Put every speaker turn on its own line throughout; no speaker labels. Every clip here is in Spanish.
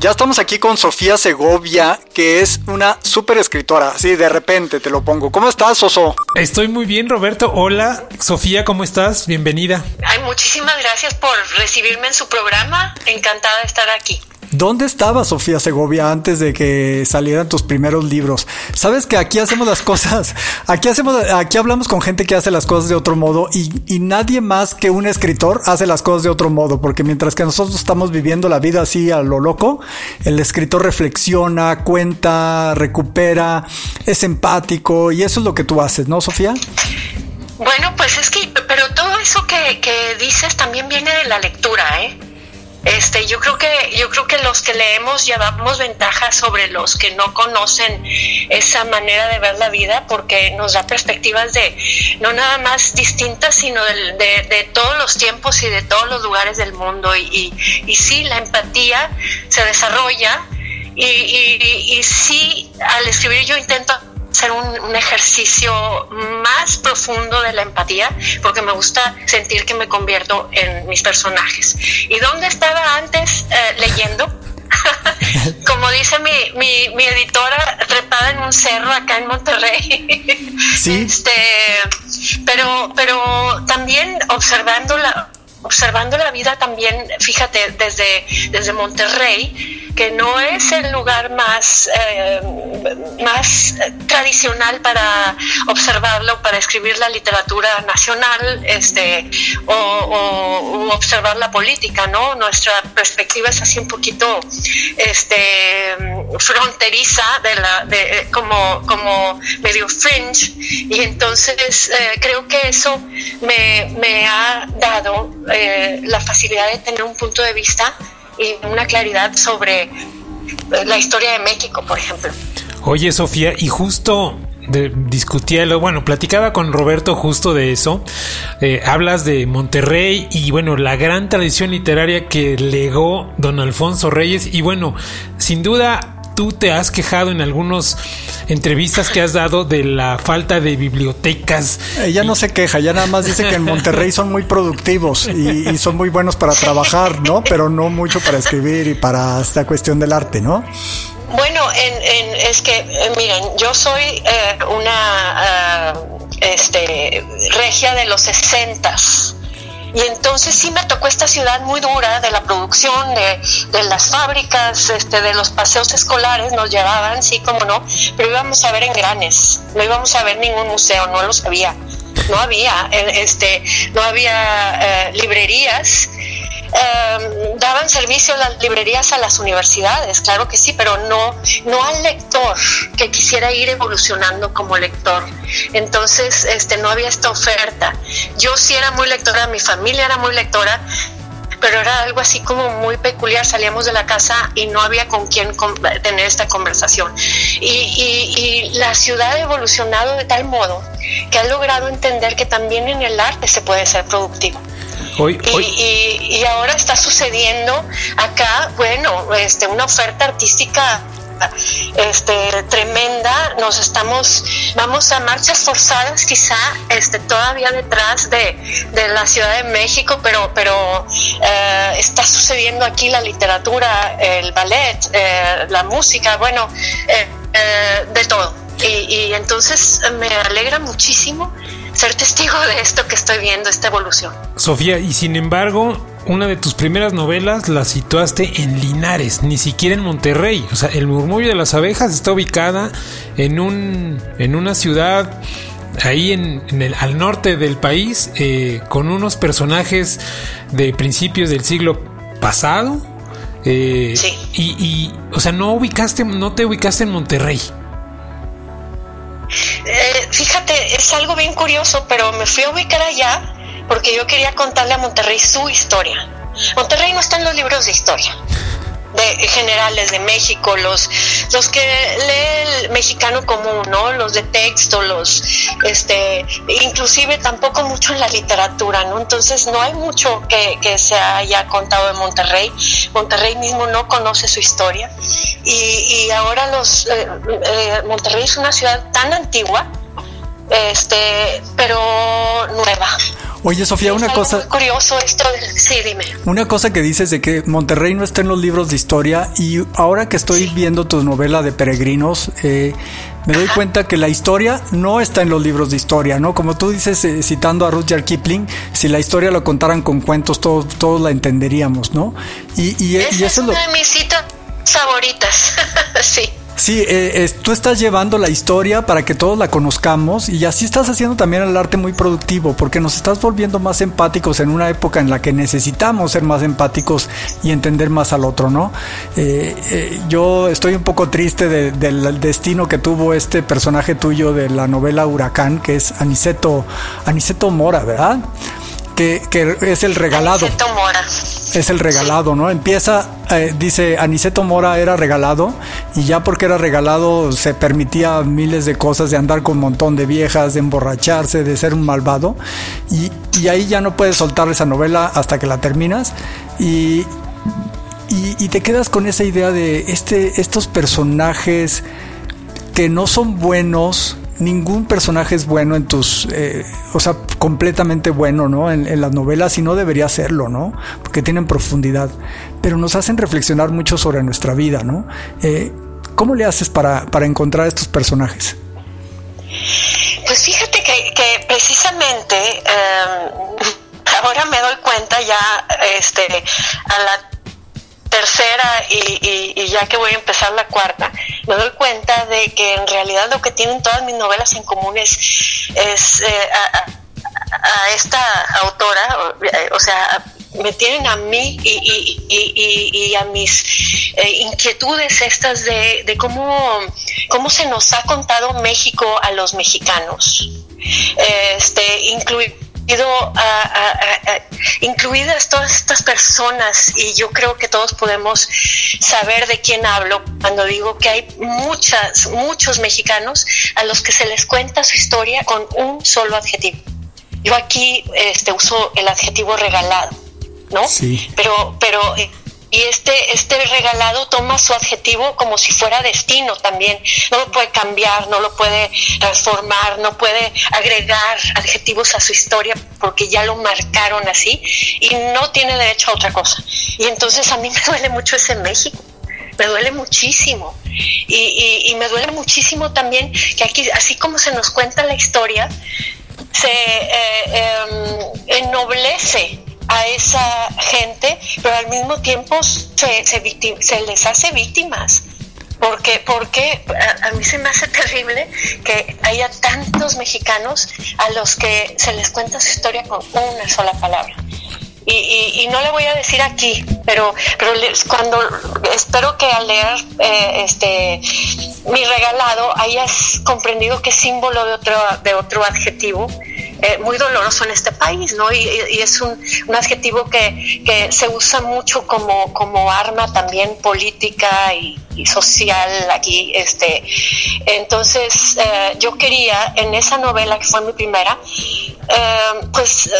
Ya estamos aquí con Sofía Segovia, que es una súper escritora. Sí, de repente te lo pongo. ¿Cómo estás, Oso?
Estoy muy bien, Roberto. Hola, Sofía, ¿cómo estás? Bienvenida.
Ay, muchísimas gracias por recibirme en su programa. Encantada de estar aquí.
¿Dónde estaba Sofía Segovia antes de que salieran tus primeros libros? Sabes que aquí hacemos las cosas, aquí hacemos, aquí hablamos con gente que hace las cosas de otro modo y, y, nadie más que un escritor hace las cosas de otro modo, porque mientras que nosotros estamos viviendo la vida así a lo loco, el escritor reflexiona, cuenta, recupera, es empático y eso es lo que tú haces, ¿no, Sofía?
Bueno, pues es que, pero todo eso que, que dices también viene de la lectura, ¿eh? Este, yo creo que yo creo que los que leemos llevamos ventaja sobre los que no conocen esa manera de ver la vida porque nos da perspectivas de no nada más distintas sino de, de, todos los tiempos y de todos los lugares del mundo. Y, y, y sí la empatía se desarrolla. Y, y, y sí al escribir yo intento hacer un, un, ejercicio más profundo de la empatía, porque me gusta sentir que me convierto en mis personajes. ¿Y dónde estaba antes eh, leyendo? Como dice mi, mi, mi, editora, trepada en un cerro acá en Monterrey.
Sí.
Este, pero, pero también observando la, observando la vida también, fíjate, desde, desde Monterrey, que no es el lugar más, eh, más tradicional para observarlo, para escribir la literatura nacional este, o, observar la política, ¿no? Nuestra perspectiva es así un poquito este, fronteriza, de la, de, como, como medio fringe, y entonces eh, creo que eso me, me ha dado eh, la facilidad de tener un punto de vista y una claridad sobre la historia de México, por ejemplo.
Oye, Sofía, y justo de, discutía, bueno, platicaba con Roberto justo de eso. Eh, hablas de Monterrey y bueno, la gran tradición literaria que legó don Alfonso Reyes. Y bueno, sin duda tú te has quejado en algunas entrevistas que has dado de la falta de bibliotecas.
Ella no se queja, ya nada más dice que en Monterrey son muy productivos y, y son muy buenos para trabajar, ¿no? Pero no mucho para escribir y para esta cuestión del arte, ¿no?
Bueno, en, en, es que, eh, miren, yo soy eh, una uh, este, regia de los sesentas. Y entonces sí me tocó esta ciudad muy dura de la producción, de, de, las fábricas, este, de los paseos escolares, nos llevaban, sí, como no, pero íbamos a ver en granes, no íbamos a ver ningún museo, no lo sabía, no había, este, no había eh, librerías. Um, daban servicio las librerías a las universidades, claro que sí, pero no, no al lector que quisiera ir evolucionando como lector. Entonces, este, no había esta oferta. Yo sí era muy lectora, mi familia era muy lectora, pero era algo así como muy peculiar. Salíamos de la casa y no había con quién tener esta conversación. Y, y, la ciudad ha evolucionado de tal modo que ha logrado entender que también en el arte se puede ser productivo.
Hoy, hoy.
Y, y, y, ahora está sucediendo acá, bueno, este, una oferta artística este tremenda nos estamos vamos a marchas forzadas quizá este todavía detrás de, de la Ciudad de México pero pero eh, está sucediendo aquí la literatura el ballet eh, la música bueno eh, de todo y, y entonces me alegra muchísimo ser testigo de esto que estoy viendo, esta evolución.
Sofía, y sin embargo, una de tus primeras novelas la situaste en Linares, ni siquiera en Monterrey. O sea, El murmullo de las abejas está ubicada en, un, en una ciudad ahí en, en el, al norte del país, eh, con unos personajes de principios del siglo pasado. Eh,
sí.
y, y, o sea, no ubicaste, no te ubicaste en Monterrey.
Eh, es algo bien curioso, pero me fui a ubicar allá porque yo quería contarle a Monterrey su historia. Monterrey no está en los libros de historia. de generales de México, los, los que lee el mexicano común, ¿no? Los de texto, los, este, inclusive tampoco mucho en la literatura, ¿no? Entonces no hay mucho que, que se haya contado de Monterrey. Monterrey mismo no conoce su historia y, y ahora los, eh, eh, Monterrey es una ciudad tan antigua, este, pero nueva.
Oye, Sofía, una cosa.
curioso esto. sí, dime.
Una cosa que dices de que Monterrey no está en los libros de historia y ahora que estoy viendo tu novela de Peregrinos, eh, me doy cuenta que la historia no está en los libros de historia, ¿no? Como tú dices, eh, citando a Rudyard Kipling, si la historia lo contaran con cuentos, todos, todos la entenderíamos, ¿no?
Y, y, eso es una de mis citas favoritas, sí.
Sí, eh, tú estás llevando la historia para que todos la conozcamos y así estás haciendo también el arte muy productivo porque nos estás volviendo más empáticos en una época en la que necesitamos ser más empáticos y entender más al otro, ¿no? Eh, eh, yo estoy un poco triste del destino que tuvo este personaje tuyo de la novela Huracán, que es Aniceto, Aniceto Mora, ¿verdad? Que, es el regalado.
Aniceto Mora.
Es el regalado, ¿no? Empieza, eh, dice, Aniceto Mora era regalado y ya porque era regalado se permitía miles de cosas, de andar con un montón de viejas, de emborracharse, de ser un malvado. Y, y ahí ya no puedes soltar esa novela hasta que la terminas. Y, y, te quedas con esa idea de este, estos personajes que no son buenos, ningún personaje es bueno en tus, eh, o sea, completamente bueno, ¿no? En, las novelas y no debería serlo, ¿no? Porque tienen profundidad, pero nos hacen reflexionar mucho sobre nuestra vida, ¿no? Eh, ¿Cómo le haces para, para encontrar estos personajes?
Pues fíjate que, precisamente em, ahora me doy cuenta ya este, a la tercera y, ya que voy a empezar la cuarta, me doy cuenta de que en realidad lo que tienen todas mis novelas en común es, eh, a, esta autora, o sea, me tienen a mí y, a mis eh, inquietudes estas de, de, cómo, cómo se nos ha contado México a los mexicanos. Este, incluir incluidas todas estas personas y yo creo que todos podemos saber de quién hablo cuando digo que hay muchas, muchos mexicanos a los que se les cuenta su historia con un solo adjetivo. Yo aquí este, uso el adjetivo regalado, ¿no?
Sí.
Pero, pero y este, este regalado toma su adjetivo como si fuera destino también. No lo puede cambiar, no lo puede transformar, no puede agregar adjetivos a su historia porque ya lo marcaron así y no tiene derecho a otra cosa. Y entonces a mí me duele mucho ese México me duele muchísimo. Y, me duele muchísimo también que aquí, así como se nos cuenta la historia, se eh, em, ennoblece a esa gente, pero al mismo tiempo se, se, les hace víctimas. Porque, porque a, mí se me hace terrible que haya tantos mexicanos a los que se les cuenta su historia con una sola palabra. Y, y, no le voy a decir aquí, pero, pero cuando espero que al leer eh, este mi regalado hayas comprendido es símbolo de otro, de otro adjetivo eh, muy doloroso en este país, ¿no? Y, es un, adjetivo que, que, se usa mucho como, como arma también política y, social aquí. Este. Entonces, eh, yo quería, en esa novela que fue mi primera, eh, pues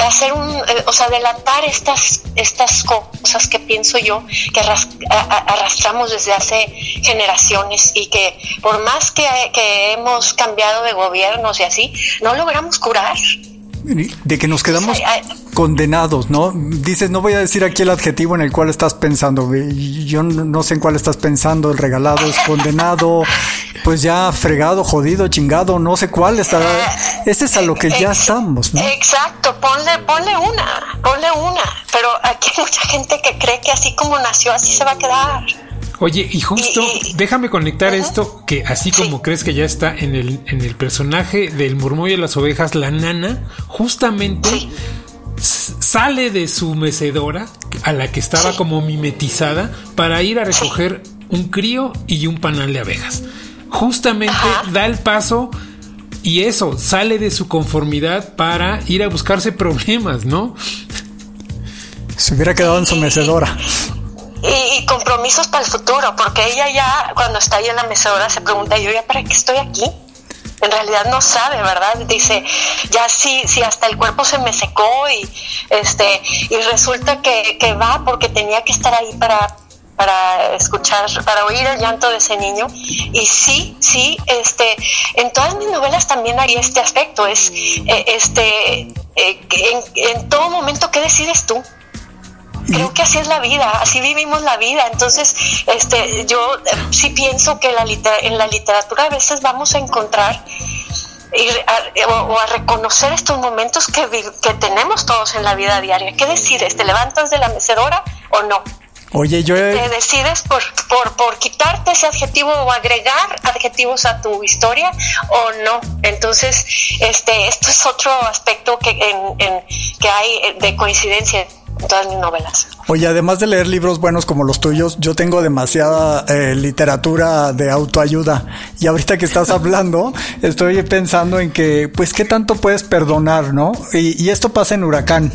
hacer un, eh, o sea, delatar estas, estas cosas que pienso yo que arrastramos desde hace generaciones y que por más que, que hemos cambiado de gobiernos y así, no logramos curar
de que nos quedamos condenados, ¿no? Dices, no voy a decir aquí el adjetivo en el cual estás pensando. Yo no sé en cuál estás pensando. El regalado es condenado, pues ya fregado, jodido, chingado, no sé cuál está. Ese es a lo que ya estamos, ¿no?
Exacto, ponle, ponle una, ponle una. Pero aquí hay mucha gente que cree que así como nació, así se va a quedar.
Oye, y justo, déjame conectar esto, que así como crees que ya está en el, en el personaje del murmullo de las ovejas, la nana, justamente sale de su mecedora, a la que estaba como mimetizada, para ir a recoger un crío y un panal de abejas. Justamente da el paso y eso, sale de su conformidad para ir a buscarse problemas, ¿no?
Se hubiera quedado en su mecedora.
Compromisos para el futuro, porque ella ya cuando está ahí en la mecedora se pregunta, yo ya para qué estoy aquí. En realidad no sabe, ¿verdad? Dice, ya sí, sí, hasta el cuerpo se me secó y este y resulta que, que va porque tenía que estar ahí para para escuchar, para oír el llanto de ese niño. Y sí, sí, este, en todas mis novelas también hay este aspecto, es eh, este, eh, en, en, todo momento, ¿qué decides tú? Creo que así es la vida, así vivimos la vida. Entonces, este, yo sí pienso que la en la literatura a veces vamos a encontrar y o, a reconocer estos momentos que, que tenemos todos en la vida diaria. ¿Qué decides? ¿Te levantas de la mecedora o no?
Oye, yo...
Te decides por, por, por, quitarte ese adjetivo o agregar adjetivos a tu historia o no. Entonces, este, esto es otro aspecto que, en, en, que hay de coincidencia en todas mis novelas.
Oye, además de leer libros buenos como los tuyos, yo tengo demasiada eh, literatura de autoayuda. Y ahorita que estás hablando, estoy pensando en que, pues, ¿qué tanto puedes perdonar, no? Y, esto pasa en Huracán.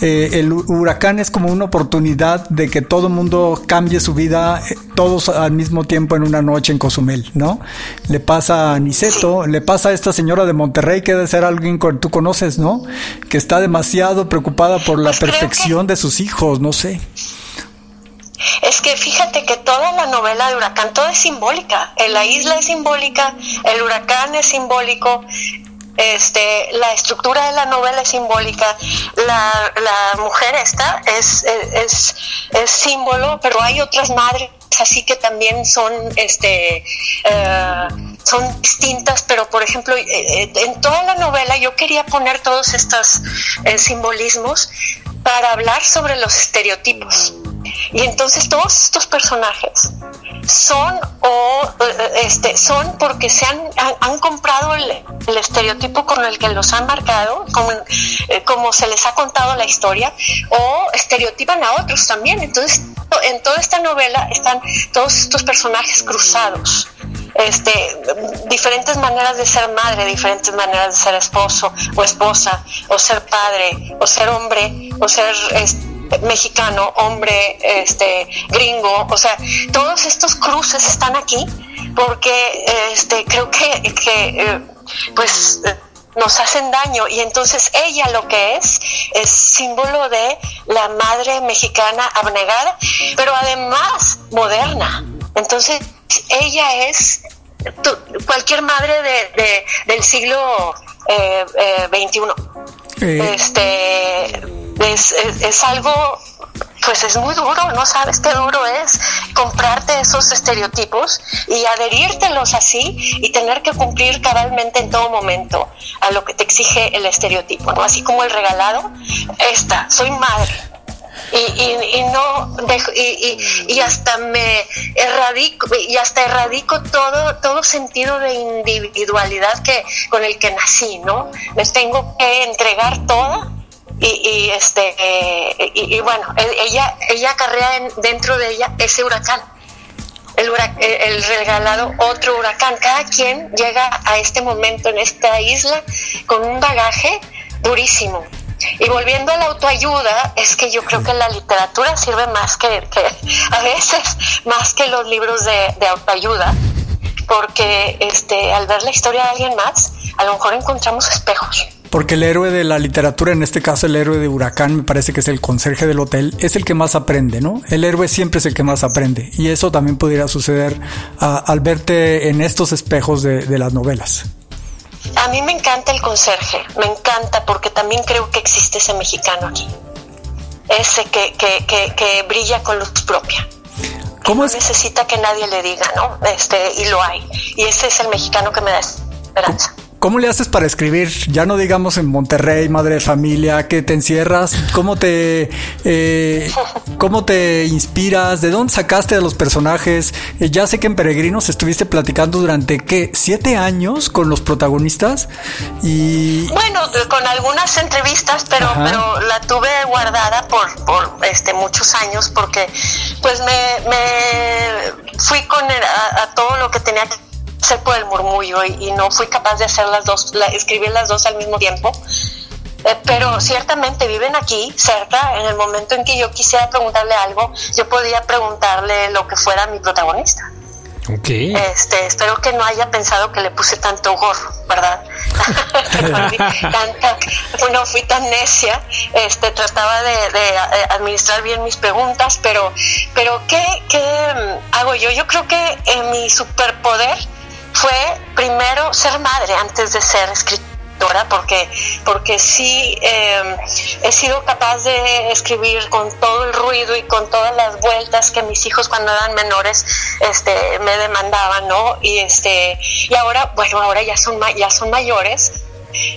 Eh, el huracán es como una oportunidad de que todo mundo cambie su vida, eh, todos al mismo tiempo en una noche en Cozumel, ¿no? Le pasa a Niceto, le pasa a esta señora de Monterrey, que debe ser alguien que tú conoces, ¿no? Que está demasiado preocupada por la pues perfección de sus hijos, no sé.
Es que fíjate que toda la novela de Huracán, todo es simbólica. La isla es simbólica, el huracán es simbólico, este, la estructura de la novela es simbólica, la, la mujer esta es, es, es, símbolo, pero hay otras madres así que también son, este, eh, son distintas, pero por ejemplo, eh, eh, en toda la novela yo quería poner todos estos simbolismos para hablar sobre los estereotipos. Y entonces todos estos personajes son o este son porque se han, han, comprado el, estereotipo con el que los han marcado, como, eh, como se les ha contado la historia, o estereotipan a otros también. Entonces, en toda esta novela están todos estos personajes cruzados este, diferentes maneras de ser madre, diferentes maneras de ser esposo o esposa, o ser padre, o ser hombre, o ser este, mexicano, hombre, este, gringo, o sea, todos estos cruces están aquí porque este, creo que, que eh, pues nos hacen daño y entonces ella lo que es es símbolo de la madre mexicana abnegada, pero además moderna. Entonces ella es cualquier madre de, del siglo eh, eh, Este es, es, algo, pues es muy duro, no sabes qué duro es comprarte esos estereotipos y adherírtelos así y tener que cumplir cabalmente en todo momento a lo que te exige el estereotipo, ¿no? Así como el regalado, esta, soy madre y, y, no y, y, hasta me erradico y hasta erradico todo todo sentido de individualidad que con el que nací no les tengo que entregar todo y, este y, bueno e, ella ella acarrea dentro de ella ese huracán el, el, regalado otro huracán. Cada quien llega a este momento en esta isla con un bagaje durísimo. Y volviendo a la autoayuda, es que yo creo que la literatura sirve más que, a veces, más que los libros de, autoayuda, porque este, al ver la historia de alguien más, a lo mejor encontramos espejos.
Porque el héroe de la literatura, en este caso el héroe de Huracán, me parece que es el conserje del hotel, es el que más aprende, ¿no? El héroe siempre es el que más aprende. Y eso también pudiera suceder al verte en estos espejos de las novelas.
A mí me encanta el conserje, me encanta porque también creo que existe ese mexicano aquí. Ese que, que, que, que brilla con luz propia. ¿Cómo es? necesita que nadie le diga, ¿no? Este, y lo hay. Y ese es el mexicano que me da esperanza.
¿Cómo le haces para escribir? Ya no digamos en Monterrey, madre de familia, que te encierras, ¿cómo te, eh, cómo te inspiras? ¿De dónde sacaste a los personajes? Eh, ya sé que en Peregrinos estuviste platicando durante, ¿qué? ¿Siete años con los protagonistas? Y...
Bueno, con algunas entrevistas, pero, pero la tuve guardada por, por este, muchos años porque pues me, me fui con a, a todo lo que tenía que ser por el murmullo y, no fui capaz de hacer las dos, escribir las dos al mismo tiempo. eh, pero ciertamente viven aquí, cerca. En el momento en que yo quisiera preguntarle algo, yo podía preguntarle lo que fuera mi protagonista.
Okay.
Este, espero que no haya pensado que le puse tanto gorro, ¿verdad? Tanta, no fui tan necia, este, trataba de, administrar bien mis preguntas, pero, pero ¿qué, ¿qué, mm, hago yo? Yo creo que eh, mi superpoder fue primero ser madre antes de ser escritora porque, porque sí em, he sido capaz de escribir con todo el ruido y con todas las vueltas que mis hijos cuando eran menores este, me demandaban, ¿no? Y, este, y ahora, bueno, ahora ya son, ya son mayores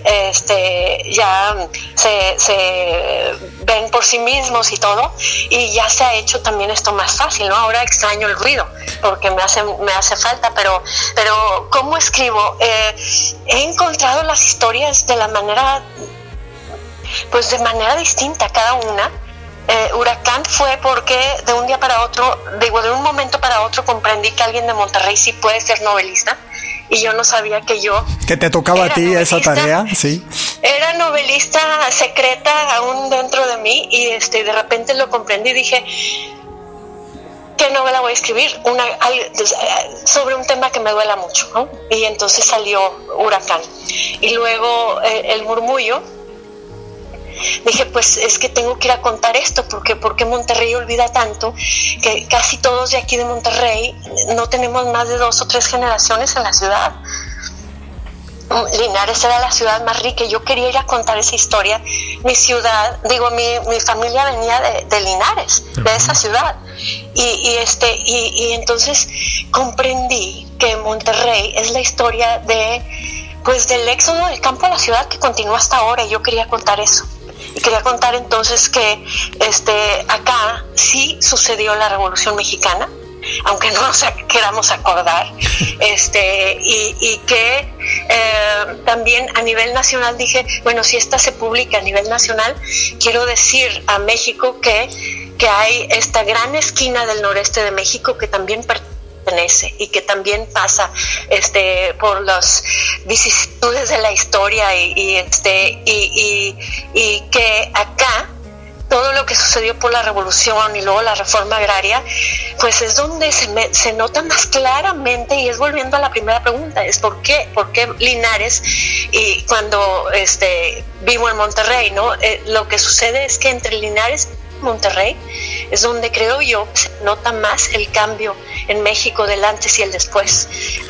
este, ya se, se, ven por sí mismos y todo, y ya se ha hecho también esto más fácil, ¿no? Ahora extraño el ruido porque me hace, me hace falta, pero, pero ¿cómo escribo? Eh, he encontrado las historias de la manera, pues de manera distinta cada una. Eh, huracán fue porque de un día para otro, digo, de un momento para otro comprendí que alguien de Monterrey sí puede ser novelista y yo no sabía que yo...
Que te tocaba a ti esa tarea, sí.
Era novelista secreta aún dentro de mí y este, de repente lo comprendí y dije, ¿qué novela voy a escribir? Una, sobre un tema que me duela mucho, ¿no? Y entonces salió Huracán. Y luego eh, El Murmullo, dije, pues es que tengo que ir a contar esto, porque porque Monterrey olvida tanto que casi todos de aquí de Monterrey no tenemos más de dos o tres generaciones en la ciudad. Linares era la ciudad más rica y yo quería ir a contar esa historia. Mi ciudad, digo, mi, mi familia venía de, Linares, de esa ciudad. Y, y este, y, y, entonces comprendí que Monterrey es la historia de, pues, del éxodo del campo a la ciudad que continúa hasta ahora y yo quería contar eso. Y quería contar entonces que este, acá sí sucedió la Revolución Mexicana, aunque no nos queramos acordar, este, y, que eh, también a nivel nacional dije, bueno, si esta se publica a nivel nacional, quiero decir a México que, que hay esta gran esquina del noreste de México que también pertenece y que también pasa este por las vicisitudes de la historia y, este y, y, que acá todo lo que sucedió por la revolución y luego la reforma agraria, pues es donde se, se nota más claramente y es volviendo a la primera pregunta, es por qué, por qué Linares y cuando este, vivo en Monterrey, ¿no? Eh, lo que sucede es que entre Linares Monterrey es donde creo yo se nota más el cambio en México del antes y el después.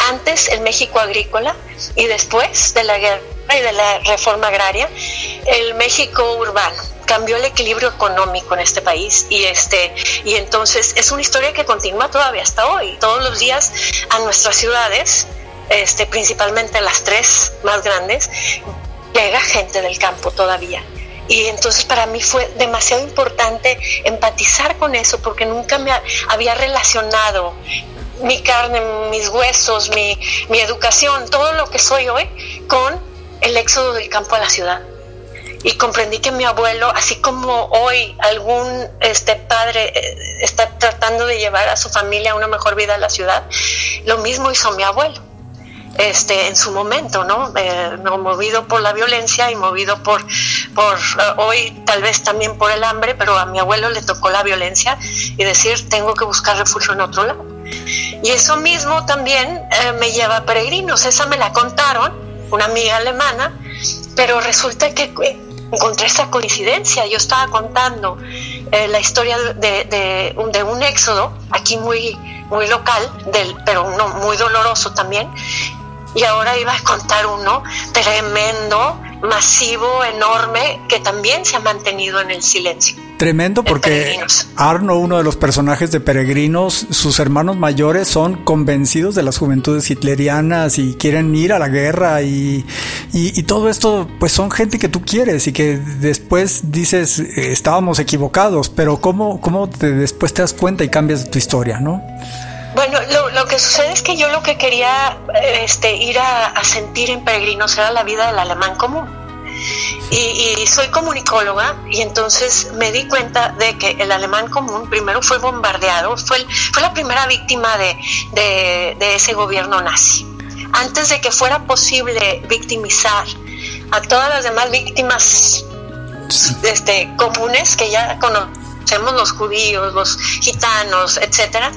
Antes el México agrícola y después de la guerra y de la reforma agraria, el México urbano cambió el equilibrio económico en este país y este y entonces es una historia que continúa todavía hasta hoy. Todos los días a nuestras ciudades, este, principalmente las tres más grandes, llega gente del campo todavía y entonces para mí fue demasiado importante empatizar con eso porque nunca me había relacionado mi carne, mis huesos, mi, mi educación, todo lo que soy hoy con el éxodo del campo a la ciudad. Y comprendí que mi abuelo, así como hoy algún este padre eh, está tratando de llevar a su familia a una mejor vida en la ciudad, lo mismo hizo mi abuelo este, en su momento, ¿no? Eh, movido por la violencia y movido por, por eh, hoy tal vez también por el hambre, pero a mi abuelo le tocó la violencia y decir, tengo que buscar refugio en otro lado. Y eso mismo también eh, me lleva a peregrinos, esa me la contaron, una amiga alemana, pero resulta que encontré esa coincidencia, yo estaba contando la historia de, de, de un éxodo, aquí muy muy local, del, pero no, muy doloroso también, y ahora iba a contar uno tremendo, masivo, enorme, que también se ha mantenido en el silencio.
Tremendo porque Arno, uno de los personajes de Peregrinos, sus hermanos mayores son convencidos de las juventudes hitlerianas y quieren ir a la guerra y, y, todo esto pues son gente que tú quieres y que después dices eh, estábamos equivocados, pero ¿cómo, cómo te, después te das cuenta y cambias tu historia, ¿no?
Bueno, lo, que sucede es que yo lo que quería este, ir a, sentir en peregrinos era la vida del alemán común. Y, soy comunicóloga y entonces me di cuenta de que el alemán común primero fue bombardeado, fue, fue la primera víctima de, de ese gobierno nazi. Antes de que fuera posible victimizar a todas las demás víctimas este, comunes que ya conocemos los judíos, los gitanos, etcétera,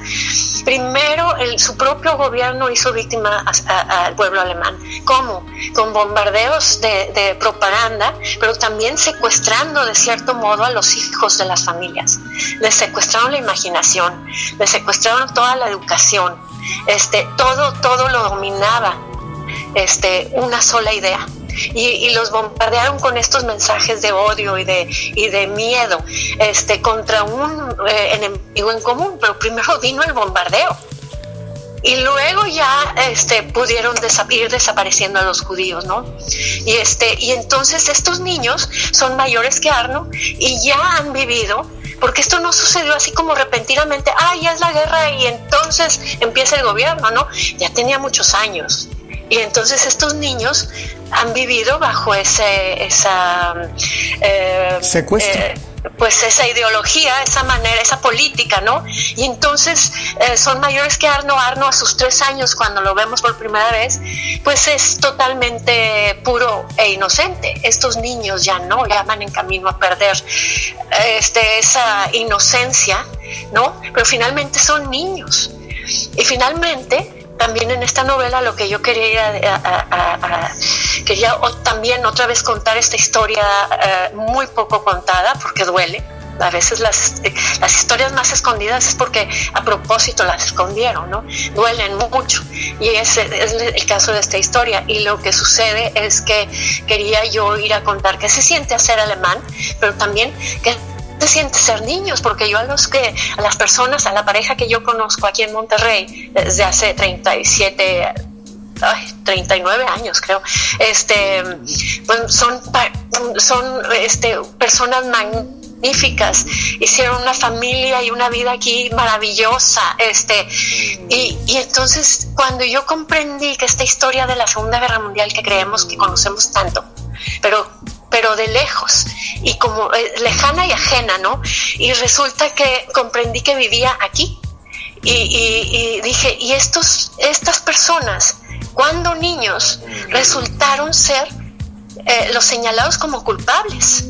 primero el, su propio gobierno hizo víctima al pueblo alemán. ¿Cómo? Con bombardeos de, de, propaganda, pero también secuestrando de cierto modo a los hijos de las familias. Les secuestraron la imaginación, les secuestraron toda la educación, este, todo, todo lo dominaba este, una sola idea. Y, los bombardearon con estos mensajes de odio y de, y de miedo este, contra un eh, enemigo en común, pero primero vino el bombardeo. Y luego ya este, pudieron ir desapareciendo a los judíos, ¿no? Y, este, y entonces estos niños son mayores que Arno y ya han vivido porque esto no sucedió así como repentinamente, ah, ya es la guerra y entonces empieza el gobierno, ¿no? Ya tenía muchos años. Y entonces estos niños han vivido bajo ese, esa...
Eh, Secuestro.
Eh, pues esa ideología, esa manera, esa política, ¿no? Y entonces eh, son mayores que Arno. Arno a sus tres años, cuando lo vemos por primera vez, pues es totalmente puro e inocente. Estos niños ya no, ya van en camino a perder este, esa inocencia, ¿no? Pero finalmente son niños. Y finalmente también en esta novela lo que yo quería a, quería también otra vez contar esta historia eh, muy poco contada porque duele a veces las, las historias más escondidas es porque a propósito las escondieron, ¿no? Duelen mucho. Y ese es el caso de esta historia. Y lo que sucede es que quería yo ir a contar qué se siente hacer alemán, pero también que se siente ser niños, porque yo a los que, a las personas, a la pareja que yo conozco aquí en Monterrey desde hace 37 Ay, 39 años creo, este, pues son, son este, personas magníficas, hicieron una familia y una vida aquí maravillosa, este, y, y entonces cuando yo comprendí que esta historia de la Segunda Guerra Mundial que creemos que conocemos tanto, pero pero de lejos y como eh, lejana y ajena, ¿no? Y resulta que comprendí que vivía aquí y, dije, ¿y estos, estas personas, cuando niños, resultaron ser eh, los señalados como culpables?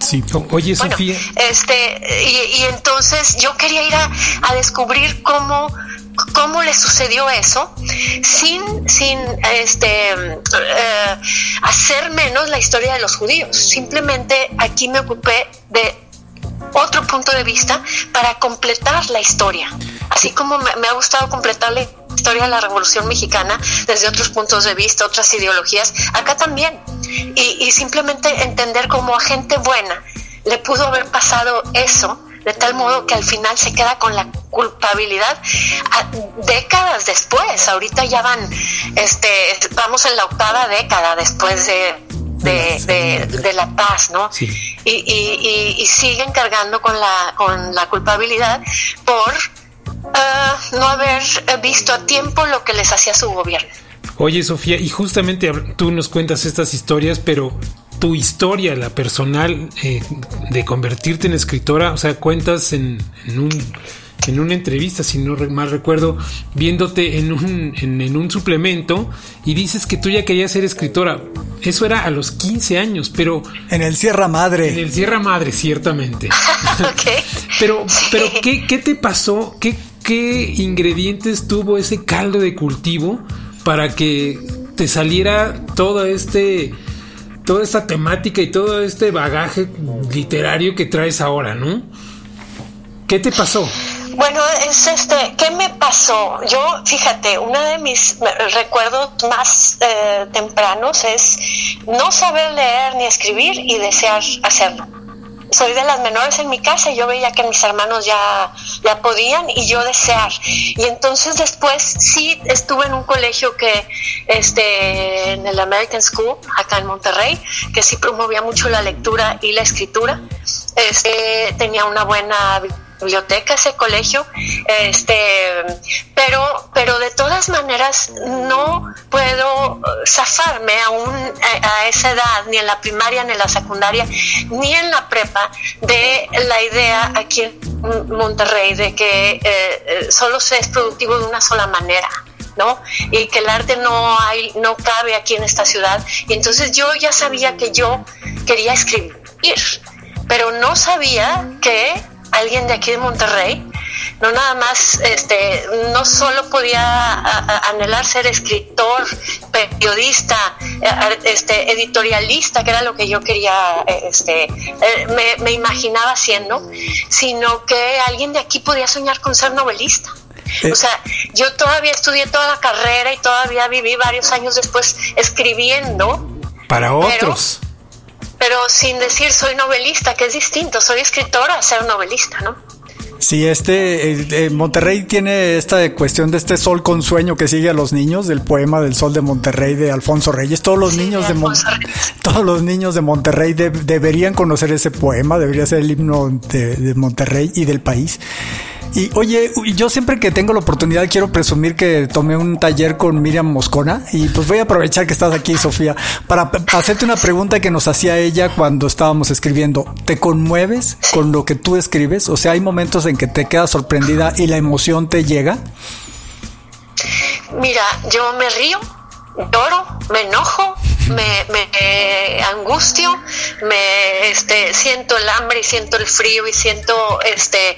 Sí, oye Sofía.
Este, y, y, entonces yo quería ir a, a descubrir cómo cómo le sucedió eso sin, sin este, eh, hacer menos la historia de los judíos. Simplemente aquí me ocupé de otro punto de vista para completar la historia. Así como me, ha gustado completar la historia de la Revolución Mexicana desde otros puntos de vista, otras ideologías, acá también. Y, y simplemente entender cómo a gente buena le pudo haber pasado eso de tal modo que al final se queda con la culpabilidad décadas después. Ahorita ya van, este, vamos en la octava década después de, de, la paz, ¿no? Y, y, y, siguen cargando con la, con la culpabilidad por ah, no haber visto a tiempo lo que les hacía su gobierno.
Oye, Sofía, y justamente tú nos cuentas estas historias, pero tu historia, la personal, eh, de convertirte en escritora, o sea, cuentas en, un en una entrevista, si no mal recuerdo, viéndote en un, en, un suplemento y dices que tú ya querías ser escritora. Eso era a los 15 años, pero...
En el Sierra Madre.
En el Sierra Madre, ciertamente. pero, pero ¿qué, ¿qué, te pasó? ¿Qué, ¿Qué ingredientes tuvo ese caldo de cultivo para que te saliera todo este toda esta temática y todo este bagaje literario que traes ahora, ¿no? ¿Qué te pasó?
Bueno, es este, ¿qué me pasó? Yo, fíjate, uno de mis recuerdos más eh, tempranos es no saber leer ni escribir y desear hacerlo soy de las menores en mi casa y yo veía que mis hermanos ya, ya podían y yo desear. Y entonces después sí estuve en un colegio que, este, en el American School, acá en Monterrey, que sí promovía mucho la lectura y la escritura. Este, tenía una buena ese colegio, este, pero, pero de todas maneras no puedo zafarme aún a, esa edad, ni en la primaria, ni en la secundaria, ni en la prepa, de la idea aquí en Monterrey de que eh, eh, solo se es productivo de una sola manera. ¿no? Y que el arte no hay, no cabe aquí en esta ciudad. Y entonces yo ya sabía que yo quería escribir, pero no sabía que alguien de aquí de Monterrey no nada más, este, no solo podía anhelar ser escritor, periodista, eh, este, editorialista, que era lo que yo quería, este, eh, me, me imaginaba siendo, sino que alguien de aquí podía soñar con ser novelista. Eh. O sea, yo todavía estudié toda la carrera y todavía viví varios años después escribiendo.
Para otros.
Pero, sin decir soy novelista, que es distinto. Soy escritora a ser novelista, ¿no?
Sí, este eh, Monterrey tiene esta cuestión de este sol con sueño que sigue a los niños del poema del sol de Monterrey de Alfonso Reyes. Todos los niños de, todos los niños de Monterrey deberían conocer ese poema, debería ser el himno de Monterrey y del país. Y oye, yo siempre que tengo la oportunidad quiero presumir que tomé un taller con Miriam Moscona y pues voy a aprovechar que estás aquí, Sofía, para hacerte una pregunta que nos hacía ella cuando estábamos escribiendo. ¿Te conmueves con lo que tú escribes? O sea, hay momentos en que te quedas sorprendida y la emoción te llega.
Mira, yo me río, lloro, me enojo, me, me angustio, me este, siento el hambre y siento el frío y siento este, eh,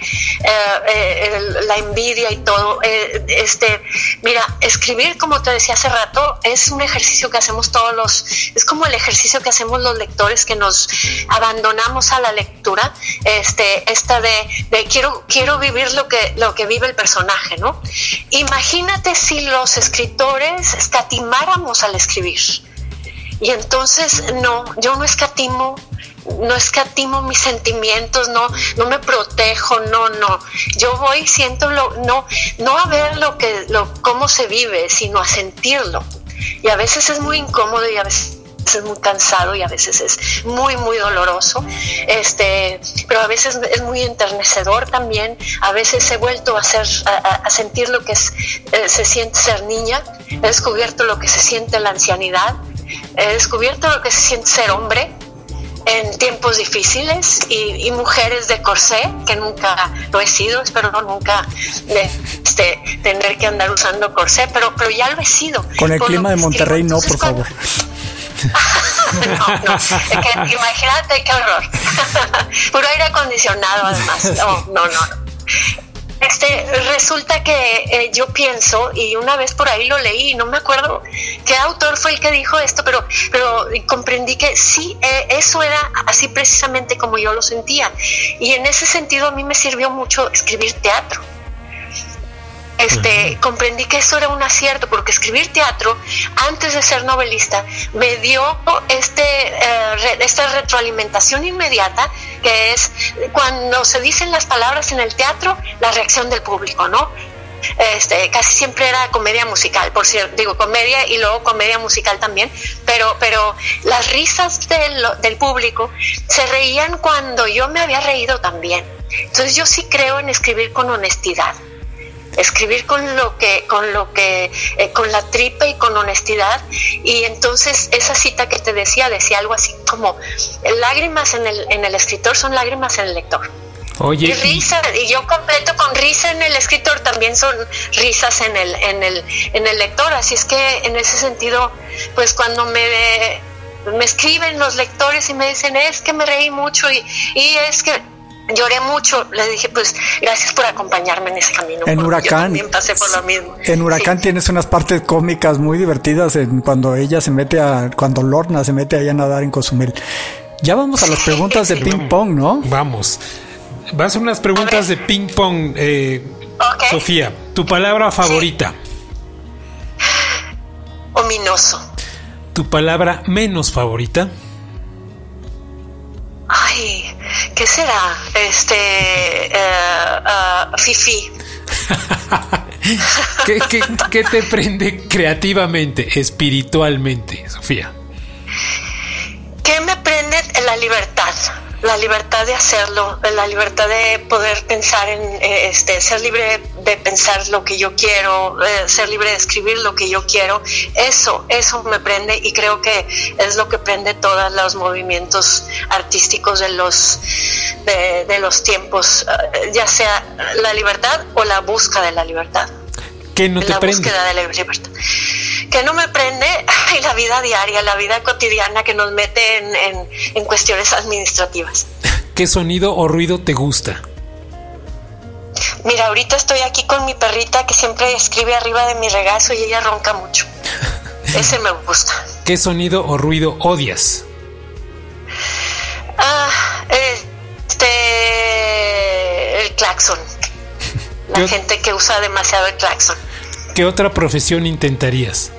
eh, la envidia y todo. Eh, este, mira, escribir, como te decía hace rato, es un ejercicio que hacemos todos los, es como el ejercicio que hacemos los lectores que nos abandonamos a la lectura, este, esta de, de quiero, quiero vivir lo que, lo que vive el personaje, ¿no? Imagínate si los escritores escatimáramos al escribir. Y entonces, no, yo no escatimo, no escatimo mis sentimientos, no, no me protejo, no, no. Yo voy, siento lo, no, no a ver lo que, lo, cómo se vive, sino a sentirlo. Y a veces es muy incómodo y a veces es muy cansado y a veces es muy muy doloroso este pero a veces es muy enternecedor también a veces he vuelto a hacer a, sentir lo que es, eh, se siente ser niña he descubierto lo que se siente la ancianidad he descubierto lo que se siente ser hombre en tiempos difíciles y, mujeres de corsé, que nunca lo he sido, espero nunca este, tener que andar usando corsé, pero, pero ya lo he sido.
Con el clima de Monterrey no, por favor.
no, no, imagínate qué horror. Puro aire acondicionado además. No, no, no. Este, resulta que eh, yo pienso, y una vez por ahí lo leí, no me acuerdo qué autor fue el que dijo esto, pero, pero comprendí que sí, eh, eso era así precisamente como yo lo sentía. Y en ese sentido a mí me sirvió mucho escribir teatro este, comprendí que eso era un acierto, porque escribir teatro antes de ser novelista me dio este, eh, esta retroalimentación inmediata, que es cuando se dicen las palabras en el teatro, la reacción del público, ¿no? Este, casi siempre era comedia musical, por cierto, digo comedia y luego comedia musical también, pero, pero las risas del, del público se reían cuando yo me había reído también. Entonces yo sí creo en escribir con honestidad escribir con lo que, con lo que, eh, con la tripa y con honestidad. Y entonces esa cita que te decía decía algo así como lágrimas en el, en el escritor son lágrimas en el lector. Oye, y risa, y yo completo con risa en el escritor, también son risas en el, en el, en el lector. Así es que en ese sentido, pues cuando me, me escriben los lectores y me dicen es que me reí mucho y, y es que lloré mucho. Le dije, pues, gracias por acompañarme en ese camino.
En Huracán.
pasé por lo mismo.
En Huracán tienes unas partes cómicas muy divertidas en cuando ella se mete a, cuando Lorna se mete allá a nadar en Cozumel. Ya vamos a las preguntas de ping pong, ¿no?
Vamos. Vas a unas preguntas de ping pong, eh, Sofía. Tu palabra favorita.
Ominoso.
Tu palabra menos favorita.
¿Qué será? Este, uh, Fifi.
¿Qué, te prende creativamente, espiritualmente, Sofía?
La libertad de hacerlo, la libertad de poder pensar en, eh, este, ser libre de pensar lo que yo quiero, eh, ser libre de escribir lo que yo quiero, eso, eso me prende y creo que es lo que prende todos los movimientos artísticos de los, de, los tiempos, eh, ya sea la libertad o la busca de la libertad.
¿Qué no te
la
prende?
búsqueda de la libertad. Que no me prende ay, la vida diaria, la vida cotidiana que nos mete en, en, en cuestiones administrativas.
¿Qué sonido o ruido te gusta?
Mira, ahorita estoy aquí con mi perrita que siempre escribe arriba de mi regazo y ella ronca mucho. Ese me gusta.
¿Qué sonido o ruido odias?
Ah, este. El claxon. La
¿Qué-
gente que usa demasiado el claxon.
¿Qué otra profesión intentarías?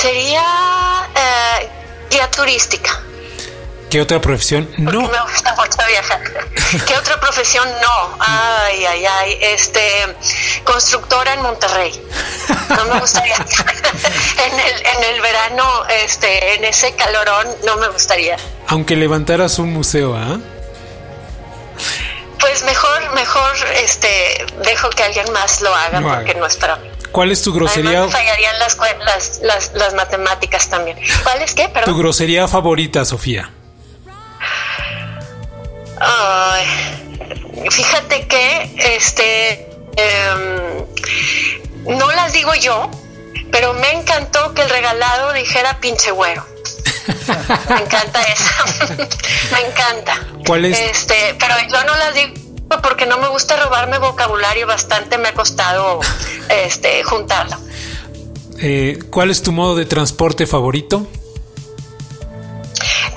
Sería eh, guía turística.
¿Qué otra profesión no?
me gusta mucho viajar. ¿Qué otra profesión no? Ay, ay, ay. Este, constructora en Monterrey. No me gustaría. en, el, en el verano, este, en ese calorón, no me gustaría.
Aunque levantaras un museo, ¿ah?
Pues mejor, mejor, este, dejo que alguien más lo haga porque
haga.
no es para mí.
¿Cuál es tu grosería,
Además, fallarían las, las, las, las matemáticas también. ¿Cuál es qué?
tu
Perdón.
grosería favorita, Sofía?
Ay, fíjate que este em, no las digo yo, pero me encantó que el regalado dijera pinche güero. Me encanta eso. me encanta.
¿Cuál es?
Este, pero yo no las digo porque no me gusta robarme vocabulario bastante me ha costado este juntarlo.
Eh, ¿Cuál es tu modo de transporte favorito?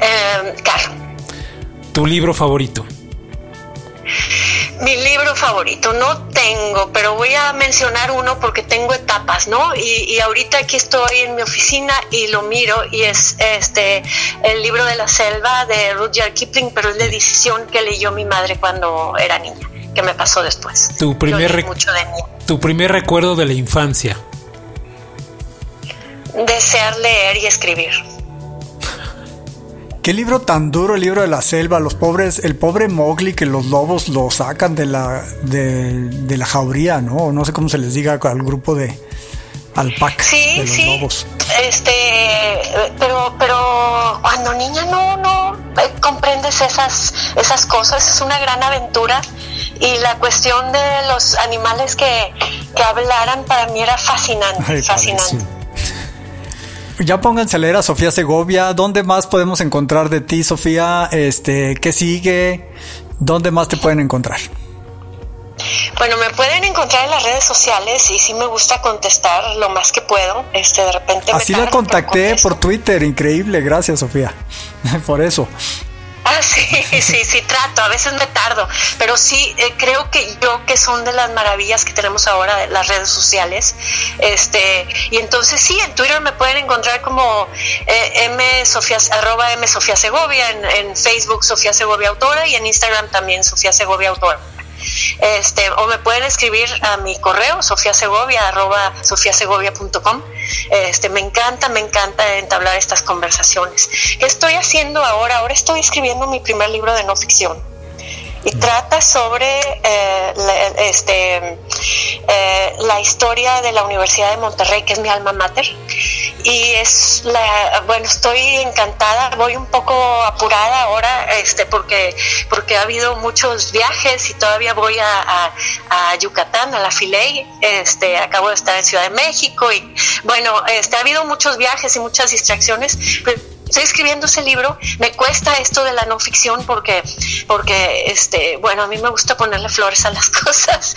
Em, carro.
¿Tu libro favorito?
Mi libro favorito, no tengo, pero voy a mencionar uno porque tengo etapas, ¿no? Y, y ahorita aquí estoy en mi oficina y lo miro y es este el libro de la selva de Rudyard Kipling, pero es la edición que leyó mi madre cuando era niña, que me pasó después.
Tu primer
mucho de.
Tu primer recuerdo de la infancia.
Desear leer y escribir.
Qué libro tan duro el libro de la selva, los pobres, el pobre Mowgli que los lobos lo sacan de la de, de la jauría, ¿no? No sé cómo se les diga al grupo de alpacas
Sí,
de los
sí.
lobos.
Este, pero, pero cuando niña no, no eh, comprendes esas, esas cosas. Es una gran aventura y la cuestión de los animales que, que hablaran para mí era fascinante,
Ay,
fascinante.
Ya pónganse a leer a Sofía Segovia. ¿Dónde más podemos encontrar de ti, Sofía? Este, ¿qué sigue? ¿Dónde más te pueden encontrar?
Bueno, me pueden encontrar en las redes sociales y sí me gusta contestar lo más que puedo. Este, de repente me
Así la
tardo, pero
contacté por Twitter, increíble, gracias Sofía. por eso.
Ah, sí, sí, sí, trato, a veces me tardo, pero sí, eh, creo que yo que son de las maravillas que tenemos ahora de las redes sociales, este, y entonces sí, en Twitter me pueden encontrar como eh, M Sofía, arroba M Sofía Segovia, en, en Facebook Sofía Segovia Autora y en Instagram también Sofía Segovia Autora. Este, o me pueden escribir a mi correo sofiasegovia arroba sofiasegovia.com este, me encanta, me encanta entablar estas conversaciones. ¿Qué estoy haciendo ahora? Ahora estoy escribiendo mi primer libro de no ficción y trata sobre eh, la, este, eh, la historia de la Universidad de Monterrey, que es mi alma mater. Y es la, bueno, estoy encantada, voy un poco apurada ahora, este, porque, porque ha habido muchos viajes y todavía voy a, a, a Yucatán, a la Filey, este, acabo de estar en Ciudad de México y bueno, este, ha habido muchos viajes y muchas distracciones, pero estoy escribiendo ese libro, me cuesta esto de la no ficción porque, porque este, bueno, a mí me gusta ponerle flores a las cosas,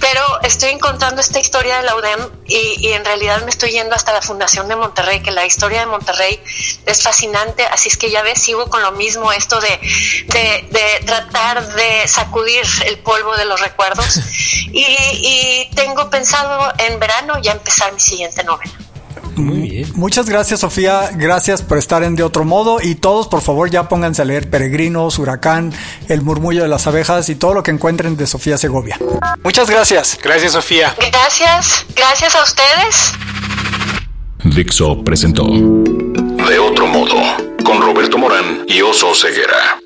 pero estoy encontrando esta historia de la UDEM y, y en realidad me estoy yendo hasta la Fundación de Monterrey, que la historia de Monterrey es fascinante, así es que ya ves, sigo con lo mismo, esto de, de, de tratar de sacudir el polvo de los recuerdos y, y tengo pensado en verano ya empezar mi siguiente novela.
Muy bien.
Muchas gracias, Sofía. Gracias por estar en De Otro Modo. Y todos, por favor, ya pónganse a leer Peregrinos, Huracán, El Murmullo de las Abejas y todo lo que encuentren de Sofía Segovia. Muchas gracias.
Gracias, Sofía.
Gracias, gracias a ustedes.
Dixo presentó De otro modo con Roberto Morán y Oso Ceguera.